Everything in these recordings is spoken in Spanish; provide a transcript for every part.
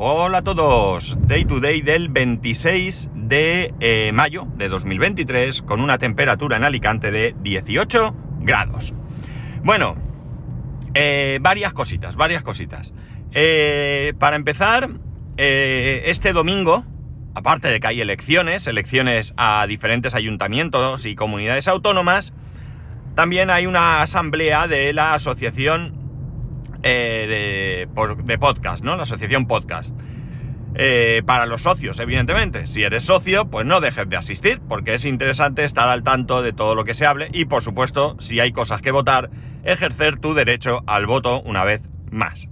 Hola a todos, Day to Day del 26 de eh, mayo de 2023 con una temperatura en Alicante de 18 grados. Bueno, eh, varias cositas, varias cositas. Eh, para empezar, este domingo, aparte de que hay elecciones, elecciones a diferentes ayuntamientos y comunidades autónomas, también hay una asamblea de la Asociación de, de, Podcast, ¿no? La Asociación Podcast. Eh, para los socios, evidentemente. Si eres socio, pues no dejes de asistir, porque es interesante estar al tanto de todo lo que se hable y, por supuesto, si hay cosas que votar, ejercer tu derecho al voto una vez más.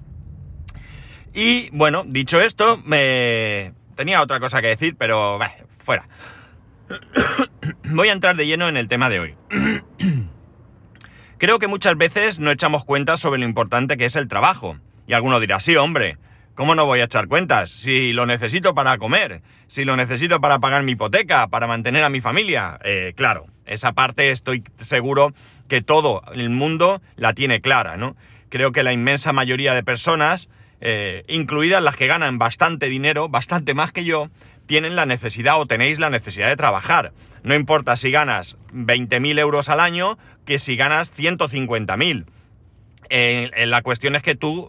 Y bueno, dicho esto, me tenía otra cosa que decir, pero fuera. Voy a entrar de lleno en el tema de hoy. Creo que muchas veces no echamos cuenta sobre lo importante que es el trabajo. Y alguno dirá, sí, hombre, ¿Cómo no voy a echar cuentas? Si lo necesito para comer, si lo necesito para pagar mi hipoteca, para mantener a mi familia. Eh, claro, esa parte estoy seguro que todo el mundo la tiene clara, ¿no? Creo que la inmensa mayoría de personas, eh, incluidas las que ganan bastante dinero, bastante más que yo, tienen la necesidad o tenéis la necesidad de trabajar. No importa si ganas 20.000 euros al año que si ganas 150.000. Eh, la cuestión es que tú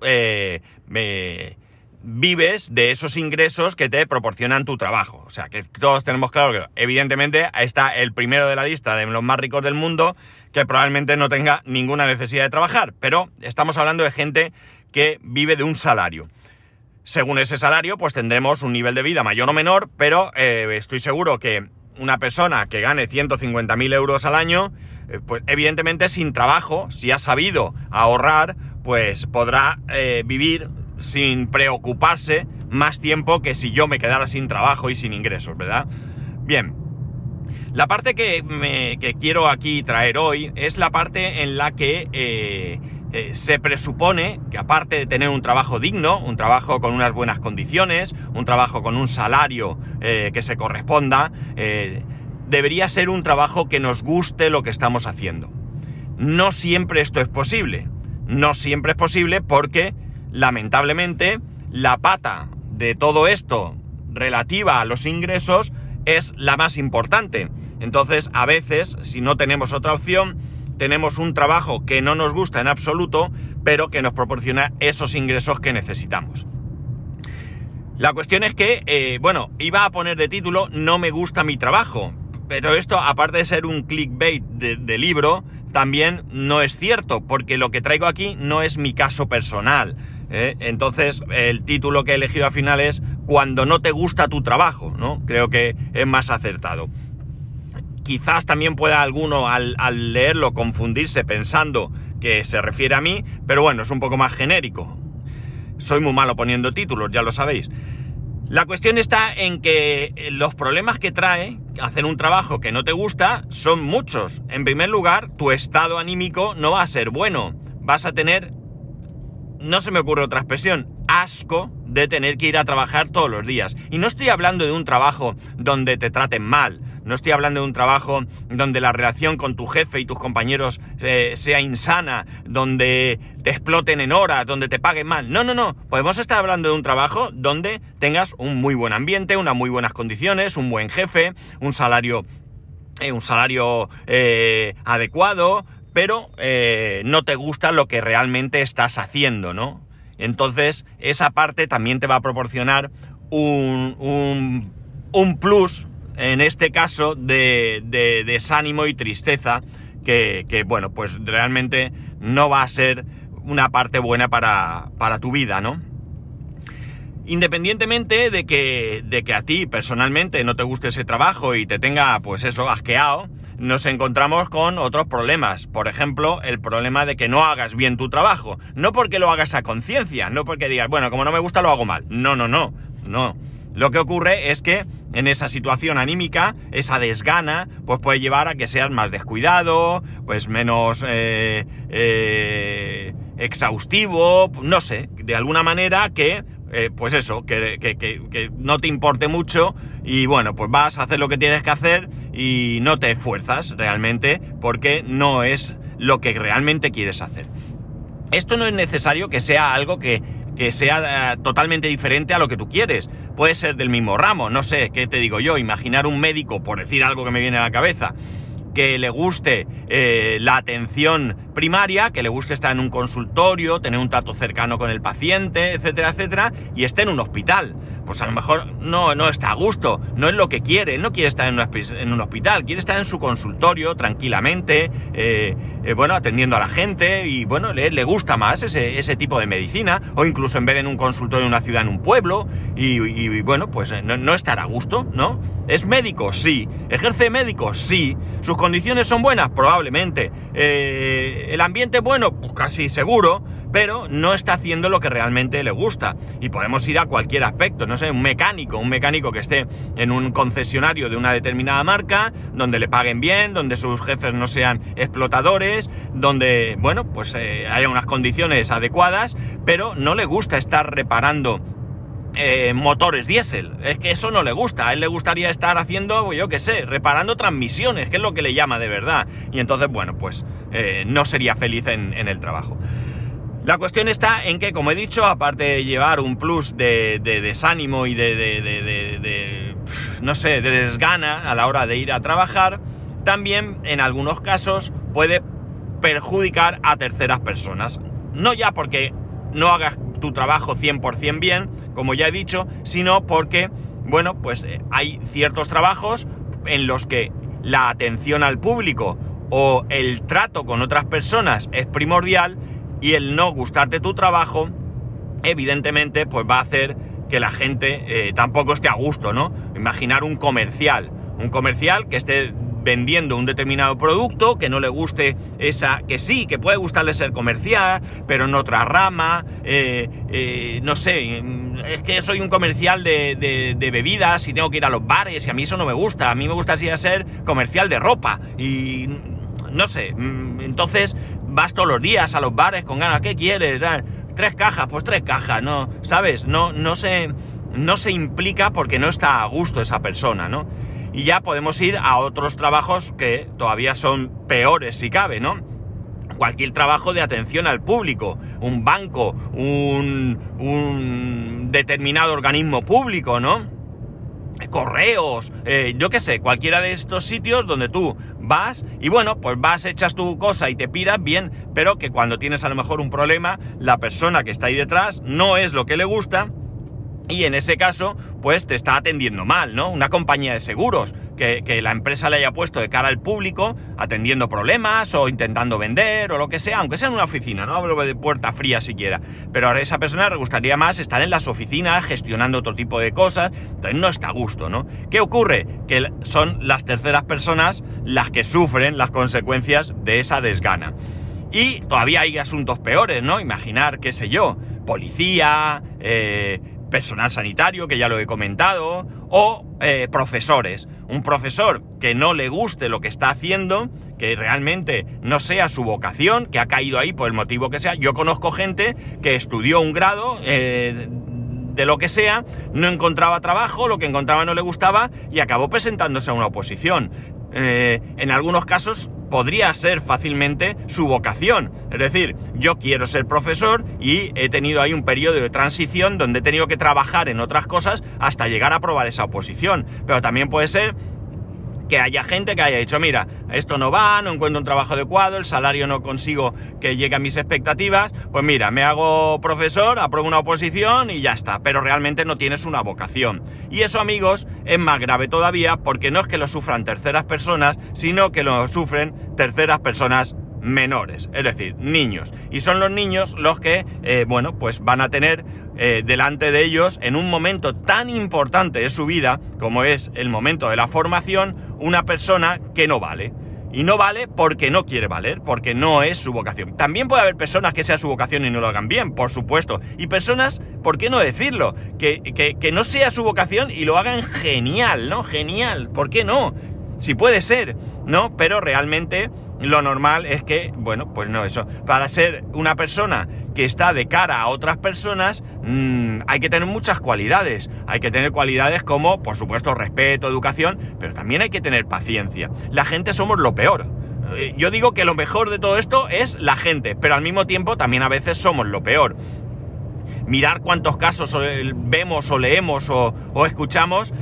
vives de esos ingresos que te proporcionan tu trabajo. O sea, que todos tenemos claro que evidentemente está el primero de la lista de los más ricos del mundo que probablemente no tenga ninguna necesidad de trabajar, pero estamos hablando de gente que vive de un salario. Según ese salario, pues tendremos un nivel de vida mayor o menor, pero eh, estoy seguro que una persona que gane 150.000 euros al año, eh, pues evidentemente sin trabajo, si ha sabido ahorrar, pues podrá eh, vivir sin preocuparse más tiempo que si yo me quedara sin trabajo y sin ingresos, ¿verdad? Bien, la parte que, me, quiero aquí traer hoy es la parte en la que eh, eh, se presupone que aparte de tener un trabajo digno, un trabajo con unas buenas condiciones, un trabajo con un salario eh, que se corresponda, debería ser un trabajo que nos guste lo que estamos haciendo. No siempre esto es posible. No siempre es posible porque lamentablemente, la pata de todo esto relativa a los ingresos es la más importante. Entonces, a veces, si no tenemos otra opción, tenemos un trabajo que no nos gusta en absoluto, pero que nos proporciona esos ingresos que necesitamos. La cuestión es que, eh, bueno, iba a poner de título No me gusta mi trabajo, pero esto, aparte de ser un clickbait de libro, también no es cierto, porque lo que traigo aquí no es mi caso personal. ¿eh? Entonces, el título que he elegido al final es Cuando no te gusta tu trabajo, ¿no? Creo que es más acertado. Quizás también pueda alguno al, leerlo confundirse pensando que se refiere a mí, pero bueno, es un poco más genérico. Soy muy malo poniendo títulos, ya lo sabéis. La cuestión está en que los problemas que trae hacer un trabajo que no te gusta son muchos. En primer lugar, tu estado anímico no va a ser bueno. Vas a tener no se me ocurre otra expresión, asco de tener que ir a trabajar todos los días. Y no estoy hablando de un trabajo donde te traten mal, no estoy hablando de un trabajo donde la relación con tu jefe y tus compañeros eh, sea insana, donde te exploten en horas, donde te paguen mal. No, no, no. Podemos estar hablando de un trabajo donde tengas un muy buen ambiente, unas muy buenas condiciones, un buen jefe, un salario, eh, un salario eh, adecuado, pero eh, no te gusta lo que realmente estás haciendo, ¿no? Entonces, esa parte también te va a proporcionar un, un, plus, en este caso, de, desánimo y tristeza, que, bueno, pues realmente no va a ser una parte buena para, para tu vida, ¿no? Independientemente de que, de que a ti personalmente no te guste ese trabajo y te tenga, pues eso, asqueado, nos encontramos con otros problemas. Por ejemplo, el problema de que no hagas bien tu trabajo. No porque lo hagas a conciencia, no porque digas, bueno, como no me gusta lo hago mal. No, no, no, no. Lo que ocurre es que en esa situación anímica, esa desgana, pues puede llevar a que seas más descuidado, pues menos eh, eh, exhaustivo, no sé, de alguna manera que eh, pues eso, que, no te importe mucho y bueno, pues vas a hacer lo que tienes que hacer y no te esfuerzas realmente porque no es lo que realmente quieres hacer. Esto no es necesario que sea algo que, que sea totalmente diferente a lo que tú quieres. Puede ser del mismo ramo, no sé, ¿qué te digo yo? Imaginar un médico, por decir algo que me viene a la cabeza, que le guste eh, la atención primaria, que le guste estar en un consultorio, tener un trato cercano con el paciente, etcétera, etcétera, y esté en un hospital. Pues a lo mejor no, no está a gusto, no es lo que quiere, no quiere estar en, un hospital, quiere estar en su consultorio tranquilamente, eh, eh, bueno, atendiendo a la gente y bueno, le, gusta más ese, tipo de medicina, o incluso en vez de en un consultorio en una ciudad, en un pueblo, y, bueno, pues no, no estará a gusto, ¿no? ¿Es médico? Sí. ¿Ejerce médico? Sí. ¿Sus condiciones son buenas? Probablemente. Eh, ¿El ambiente bueno? Pues casi seguro, pero no está haciendo lo que realmente le gusta. Y podemos ir a cualquier aspecto, no sé, un mecánico, un mecánico que esté en un concesionario de una determinada marca, donde le paguen bien, donde sus jefes no sean explotadores, donde, bueno, pues eh, haya unas condiciones adecuadas, pero no le gusta estar reparando eh, motores diésel. Es que eso no le gusta. A él le gustaría estar haciendo, yo qué sé, reparando transmisiones, que es lo que le llama de verdad. Y entonces, bueno, pues eh, no sería feliz en, el trabajo. La cuestión está en que, como he dicho, aparte de llevar un plus de, desánimo y de, de, no sé, de desgana a la hora de ir a trabajar, también en algunos casos puede perjudicar a terceras personas. No ya porque no hagas tu trabajo 100% bien, como ya he dicho, sino porque, bueno, pues eh, hay ciertos trabajos en los que la atención al público o el trato con otras personas es primordial y el no gustarte tu trabajo, evidentemente, pues va a hacer que la gente eh, tampoco esté a gusto, ¿no? Imaginar un comercial, un comercial que esté vendiendo un determinado producto, que no le guste esa, que sí, que puede gustarle ser comercial, pero en otra rama, eh, eh, no sé, es que soy un comercial de, bebidas y tengo que ir a los bares y a mí eso no me gusta, a mí me gustaría ser comercial de ropa y no sé, mm, entonces vas todos los días a los bares con ganas, ¿qué quieres? Tres cajas, pues tres cajas, ¿no? ¿Sabes? No, no se, no se implica porque no está a gusto esa persona, ¿no? Y ya podemos ir a otros trabajos que todavía son peores si cabe, ¿no? Cualquier trabajo de atención al público, un banco, un, un determinado organismo público, ¿no? Correos, eh, yo qué sé, cualquiera de estos sitios donde tú vas y bueno, pues vas, echas tu cosa y te piras bien, pero que cuando tienes a lo mejor un problema, la persona que está ahí detrás no es lo que le gusta y en ese caso, pues te está atendiendo mal, ¿no? Una compañía de seguros que, la empresa le haya puesto de cara al público, atendiendo problemas o intentando vender o lo que sea, aunque sea en una oficina, no hablo de puerta fría siquiera. Pero a esa persona le gustaría más estar en las oficinas gestionando otro tipo de cosas, entonces no está a gusto, ¿no? ¿Qué ocurre? Que son las terceras personas las que sufren las consecuencias de esa desgana. Y todavía hay asuntos peores, ¿no? Imaginar, qué sé yo, policía, eh, personal sanitario, que ya lo he comentado, o eh, profesores. Un profesor que no le guste lo que está haciendo, que realmente no sea su vocación, que ha caído ahí por el motivo que sea. Yo conozco gente que estudió un grado eh, de lo que sea, no encontraba trabajo, lo que encontraba no le gustaba y acabó presentándose a una oposición. Eh, en algunos casos podría ser fácilmente su vocación. Es decir, yo quiero ser profesor y he tenido ahí un periodo de transición donde he tenido que trabajar en otras cosas hasta llegar a probar esa oposición. Pero también puede ser que haya gente que haya dicho, mira, esto no va, no encuentro un trabajo adecuado, el salario no consigo que llegue a mis expectativas, pues mira, me hago profesor, apruebo una oposición y ya está, pero realmente no tienes una vocación. Y eso, amigos, es más grave todavía porque no es que lo sufran terceras personas, sino que lo sufren terceras personas menores, es decir, niños. Y son los niños los que, eh, bueno, pues van a tener eh, delante de ellos en un momento tan importante de su vida como es el momento de la formación, una persona que no vale. Y no vale porque no quiere valer, porque no es su vocación. También puede haber personas que sea su vocación y no lo hagan bien, por supuesto. Y personas, ¿por qué no decirlo? Que, que, que no sea su vocación y lo hagan genial, ¿no? Genial, ¿por qué no? Si puede ser, ¿no? Pero realmente lo normal es que, bueno, pues no, eso. Para ser una persona que está de cara a otras personas, mm, hay que tener muchas cualidades. Hay que tener cualidades como, por supuesto, respeto, educación, pero también hay que tener paciencia. La gente somos lo peor. Eh, yo digo que lo mejor de todo esto es la gente, pero al mismo tiempo también a veces somos lo peor. mirar cuántos casos vemos o leemos o, escuchamos,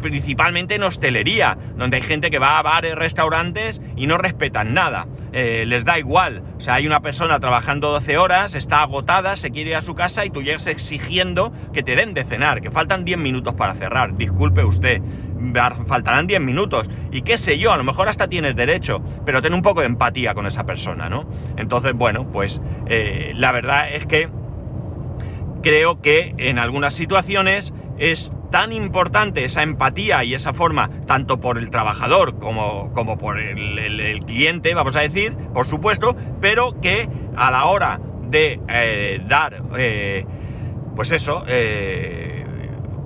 principalmente en hostelería, donde hay gente que va a bares, restaurantes y no respetan nada. Eh, les da igual. O sea, hay una persona trabajando 12 horas, está agotada, se quiere ir a su casa y tú llegas exigiendo que te den de cenar, que faltan 10 minutos para cerrar. Disculpe usted, faltarán 10 minutos. Y qué sé yo, a lo mejor hasta tienes derecho, pero ten un poco de empatía con esa persona, ¿no? Entonces, bueno, pues eh, la verdad es que creo que en algunas situaciones es tan importante esa empatía y esa forma, tanto por el trabajador como, como por el, cliente, vamos a decir, por supuesto, pero que a la hora de eh, dar, eh, pues eso, eh,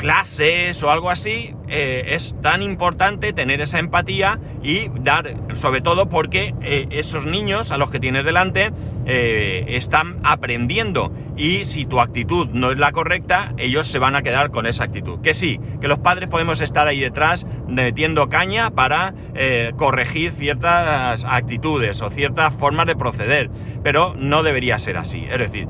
clases o algo así, es tan importante tener esa empatía y dar, sobre todo porque esos niños a los que tienes delante están aprendiendo y si tu actitud no es la correcta, ellos se van a quedar con esa actitud. Que sí, que los padres podemos estar ahí detrás metiendo caña para eh, corregir ciertas actitudes o ciertas formas de proceder, pero no debería ser así. Es decir,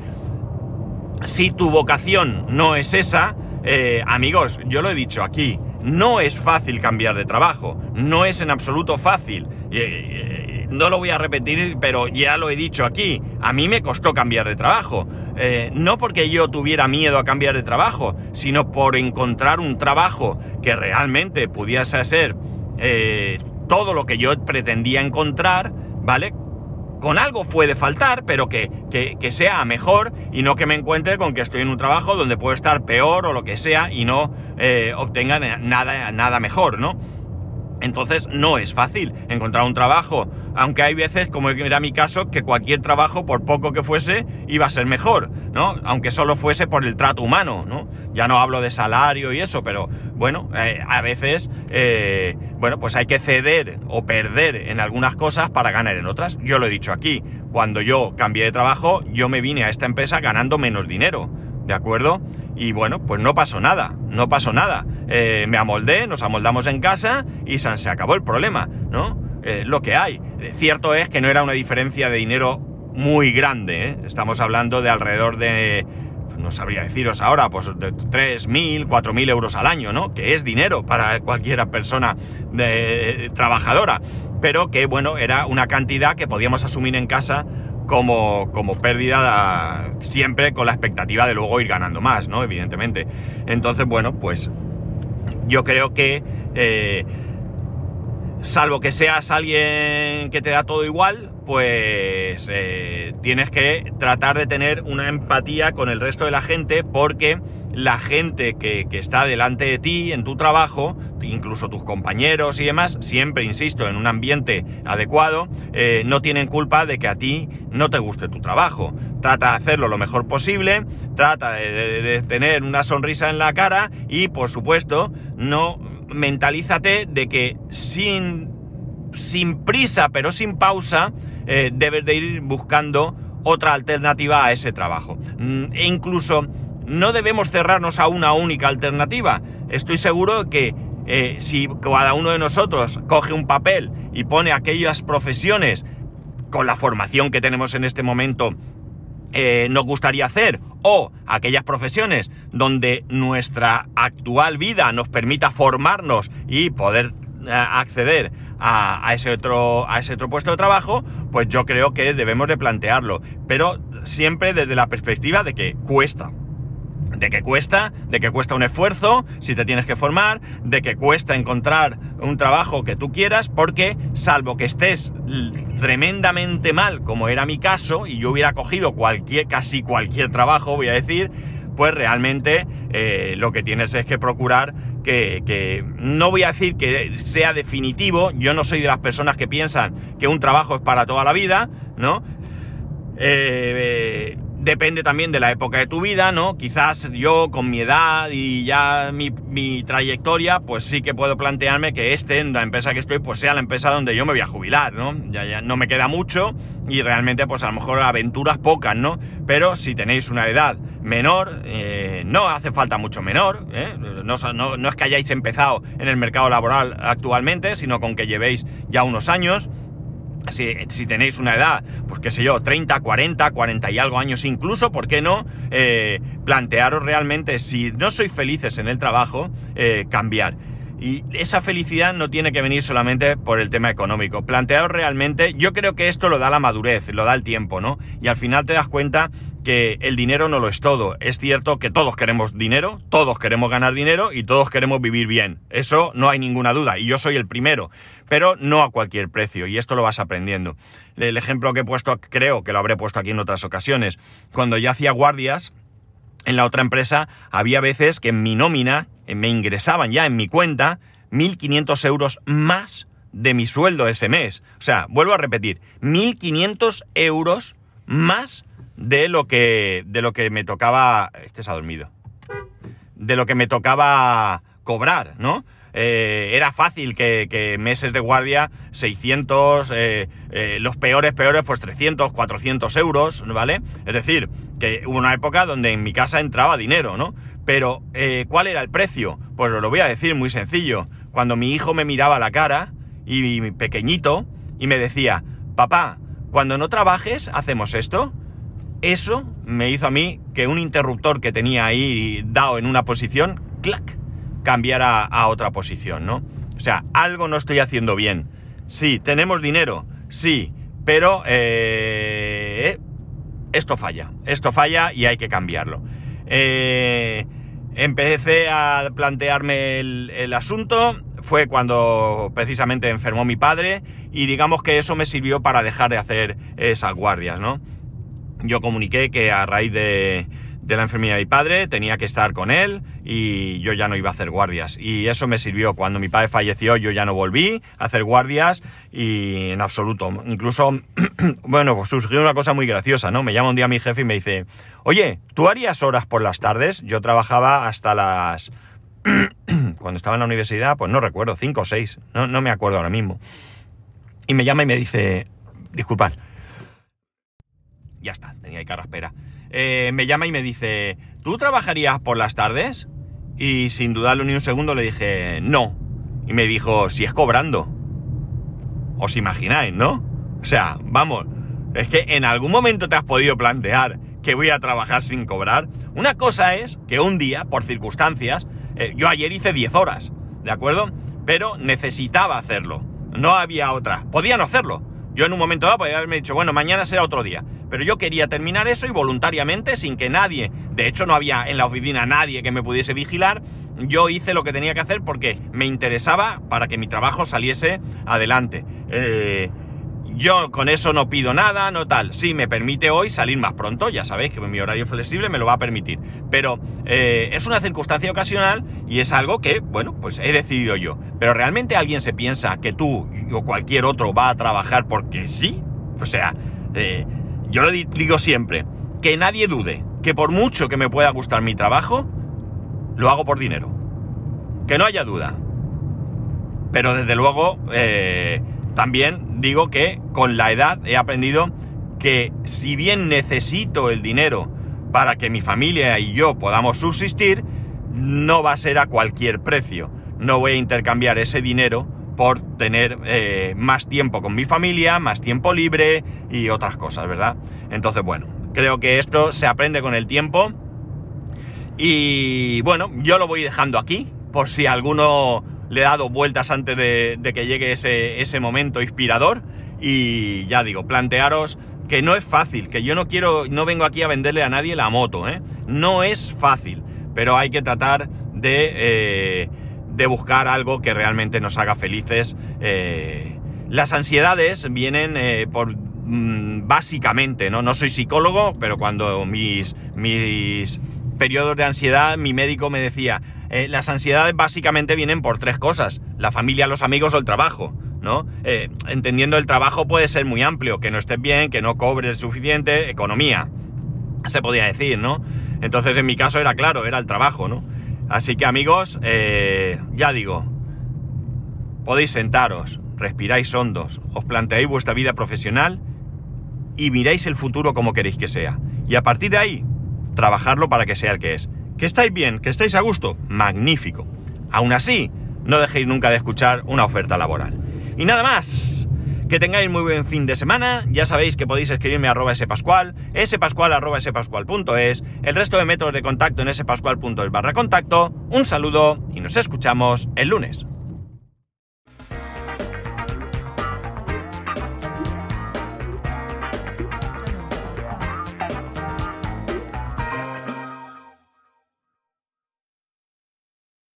si tu vocación no es esa, eh, amigos, yo lo he dicho aquí, no es fácil cambiar de trabajo, no es en absoluto fácil. Eh, no lo voy a repetir, pero ya lo he dicho aquí, a mí me costó cambiar de trabajo. Eh, no porque yo tuviera miedo a cambiar de trabajo, sino por encontrar un trabajo que realmente pudiese ser eh, todo lo que yo pretendía encontrar, ¿vale? Con algo puede faltar, pero que, sea mejor y no que me encuentre con que estoy en un trabajo donde puedo estar peor o lo que sea y no eh, obtenga nada, nada mejor, ¿no? Entonces no es fácil encontrar un trabajo, aunque hay veces, como era mi caso, que cualquier trabajo, por poco que fuese, iba a ser mejor, ¿no? Aunque solo fuese por el trato humano, ¿no? Ya no hablo de salario y eso, pero bueno, eh, a veces, eh, bueno, pues hay que ceder o perder en algunas cosas para ganar en otras. Yo lo he dicho aquí, cuando yo cambié de trabajo, yo me vine a esta empresa ganando menos dinero, ¿de acuerdo? Y bueno, pues no pasó nada, no pasó nada. Eh, me amoldé, nos amoldamos en casa y se acabó el problema, ¿no? Eh, lo que hay. Eh, cierto es que no era una diferencia de dinero muy grande, Estamos hablando de alrededor de, no sabría deciros ahora, pues de 3.000, 4.000 euros al año, ¿no? Que es dinero para cualquier persona trabajadora, pero que, bueno, era una cantidad que podíamos asumir en casa como, como pérdida siempre con la expectativa de luego ir ganando más, ¿no? Evidentemente. Entonces, bueno, pues yo creo que, eh, salvo que seas alguien que te da todo igual, pues eh, tienes que tratar de tener una empatía con el resto de la gente porque la gente que, está delante de ti en tu trabajo, incluso tus compañeros y demás, siempre, insisto, en un ambiente adecuado, eh, no tienen culpa de que a ti no te guste tu trabajo. Trata de hacerlo lo mejor posible, trata de, tener una sonrisa en la cara y, por supuesto, no mentalízate de que sin, sin prisa pero sin pausa eh, debes de ir buscando otra alternativa a ese trabajo. Mm, e incluso no debemos cerrarnos a una única alternativa. Estoy seguro que eh, si cada uno de nosotros coge un papel y pone aquellas profesiones con la formación que tenemos en este momento eh, nos gustaría hacer o aquellas profesiones donde nuestra actual vida nos permita formarnos y poder eh, acceder a, ese otro, a ese otro puesto de trabajo, pues yo creo que debemos de plantearlo, pero siempre desde la perspectiva de que cuesta. De que cuesta, de que cuesta un esfuerzo si te tienes que formar, de que cuesta encontrar un trabajo que tú quieras, porque salvo que estés tremendamente mal, como era mi caso, y yo hubiera cogido cualquier, casi cualquier trabajo, voy a decir, pues realmente eh, lo que tienes es que procurar que, no voy a decir que sea definitivo, yo no soy de las personas que piensan que un trabajo es para toda la vida, ¿no? Eh, Depende también de la época de tu vida, ¿no? Quizás yo con mi edad y ya mi, trayectoria, pues sí que puedo plantearme que este, la empresa que estoy, pues sea la empresa donde yo me voy a jubilar, ¿no? Ya, ya no me queda mucho y realmente pues a lo mejor aventuras pocas, ¿no? Pero si tenéis una edad menor, eh, no hace falta mucho menor, ¿eh? no, no, no es que hayáis empezado en el mercado laboral actualmente, sino con que llevéis ya unos años si, si, tenéis una edad, pues qué sé yo, 30, 40, 40 y algo años incluso, ¿por qué no eh, plantearos realmente, si no sois felices en el trabajo, eh, cambiar? Y esa felicidad no tiene que venir solamente por el tema económico. Plantearos realmente, yo creo que esto lo da la madurez, lo da el tiempo, ¿no? Y al final te das cuenta que el dinero no lo es todo. Es cierto que todos queremos dinero, todos queremos ganar dinero y todos queremos vivir bien. Eso no hay ninguna duda. Y yo soy el primero. Pero no a cualquier precio. Y esto lo vas aprendiendo. El ejemplo que he puesto, creo que lo habré puesto aquí en otras ocasiones. Cuando yo hacía guardias en la otra empresa, había veces que en mi nómina me ingresaban ya en mi cuenta 1.500 euros más de mi sueldo ese mes. O sea, vuelvo a repetir, 1.500 euros más de lo que, de lo que me tocaba... Este se ha dormido. De lo que me tocaba cobrar, ¿no? Eh, era fácil que, meses de guardia, 600, eh, eh, los peores, peores, pues 300, 400 euros, ¿vale? Es decir, que hubo una época donde en mi casa entraba dinero, ¿no? Pero, ¿cuál era el precio? Pues os lo voy a decir muy sencillo. Cuando mi hijo me miraba la cara, y pequeñito, y me decía, papá, cuando no trabajes, hacemos esto. Eso me hizo a mí que un interruptor que tenía ahí dado en una posición, clac, cambiara a otra posición, ¿no? O sea, algo no estoy haciendo bien. Sí, tenemos dinero, sí, pero eh, esto falla, esto falla y hay que cambiarlo. Eh, empecé a plantearme el asunto, fue cuando precisamente enfermó mi padre y digamos que eso me sirvió para dejar de hacer esas guardias, ¿no? yo comuniqué que a raíz de, la enfermedad de mi padre tenía que estar con él y yo ya no iba a hacer guardias. Y eso me sirvió. Cuando mi padre falleció yo ya no volví a hacer guardias y en absoluto. Incluso, bueno, pues surgió una cosa muy graciosa, ¿no? Me llama un día mi jefe y me dice, oye, ¿tú harías horas por las tardes? Yo trabajaba hasta las... Cuando estaba en la universidad, pues no recuerdo, cinco o seis, no, no me acuerdo ahora mismo. Y me llama y me dice, disculpad, ya está, tenía ahí carraspera. Eh, me llama y me dice, ¿tú trabajarías por las tardes? Y sin dudarlo ni un segundo le dije, no. Y me dijo, si es cobrando. Os imagináis, ¿no? O sea, vamos, es que en algún momento te has podido plantear que voy a trabajar sin cobrar. Una cosa es que un día, por circunstancias, eh, yo ayer hice 10 horas, ¿de acuerdo? Pero necesitaba hacerlo. No había otra. Podía no hacerlo. Yo en un momento dado podía haberme dicho, bueno, mañana será otro día. Pero yo quería terminar eso y voluntariamente, sin que nadie, de hecho no había en la oficina nadie que me pudiese vigilar, yo hice lo que tenía que hacer porque me interesaba para que mi trabajo saliese adelante. Eh, yo con eso no pido nada, no tal. Sí, me permite hoy salir más pronto, ya sabéis que mi horario flexible me lo va a permitir. Pero eh, es una circunstancia ocasional y es algo que, bueno, pues he decidido yo. Pero realmente alguien se piensa que tú o cualquier otro va a trabajar porque sí. O sea, eh, yo lo digo siempre, que nadie dude que por mucho que me pueda gustar mi trabajo, lo hago por dinero. Que no haya duda. Pero desde luego, eh, también digo que con la edad he aprendido que si bien necesito el dinero para que mi familia y yo podamos subsistir, no va a ser a cualquier precio. No voy a intercambiar ese dinero por tener eh, más tiempo con mi familia, más tiempo libre y otras cosas, ¿verdad? Entonces, bueno, creo que esto se aprende con el tiempo. Y bueno, yo lo voy dejando aquí, por si alguno le ha dado vueltas antes de, que llegue ese, ese momento inspirador. Y ya digo, plantearos que no es fácil, que yo no quiero, no vengo aquí a venderle a nadie la moto, ¿eh? No es fácil, pero hay que tratar de eh, de buscar algo que realmente nos haga felices. Eh, las ansiedades vienen eh, por mm, básicamente, ¿no? No soy psicólogo, pero cuando mis, mis periodos de ansiedad, mi médico me decía, eh, las ansiedades básicamente vienen por tres cosas, la familia, los amigos o el trabajo. ¿no? entendiendo el trabajo puede ser muy amplio, que no estés bien, que no cobres suficiente, economía, se podía decir, ¿no? Entonces en mi caso era claro, era el trabajo, ¿no? Así que amigos, eh, ya digo, podéis sentaros, respiráis hondos, os planteáis vuestra vida profesional y miráis el futuro como queréis que sea. Y a partir de ahí, trabajarlo para que sea el que es. ¿Que estáis bien? ¿Que estáis a gusto? Magnífico. Aún así, no dejéis nunca de escuchar una oferta laboral. Y nada más. Que tengáis muy buen fin de semana. Ya sabéis que podéis escribirme a arroba spascual, spascual arroba spascual.es, el resto de métodos de contacto en spascual.es barra contacto. Un saludo y nos escuchamos el lunes.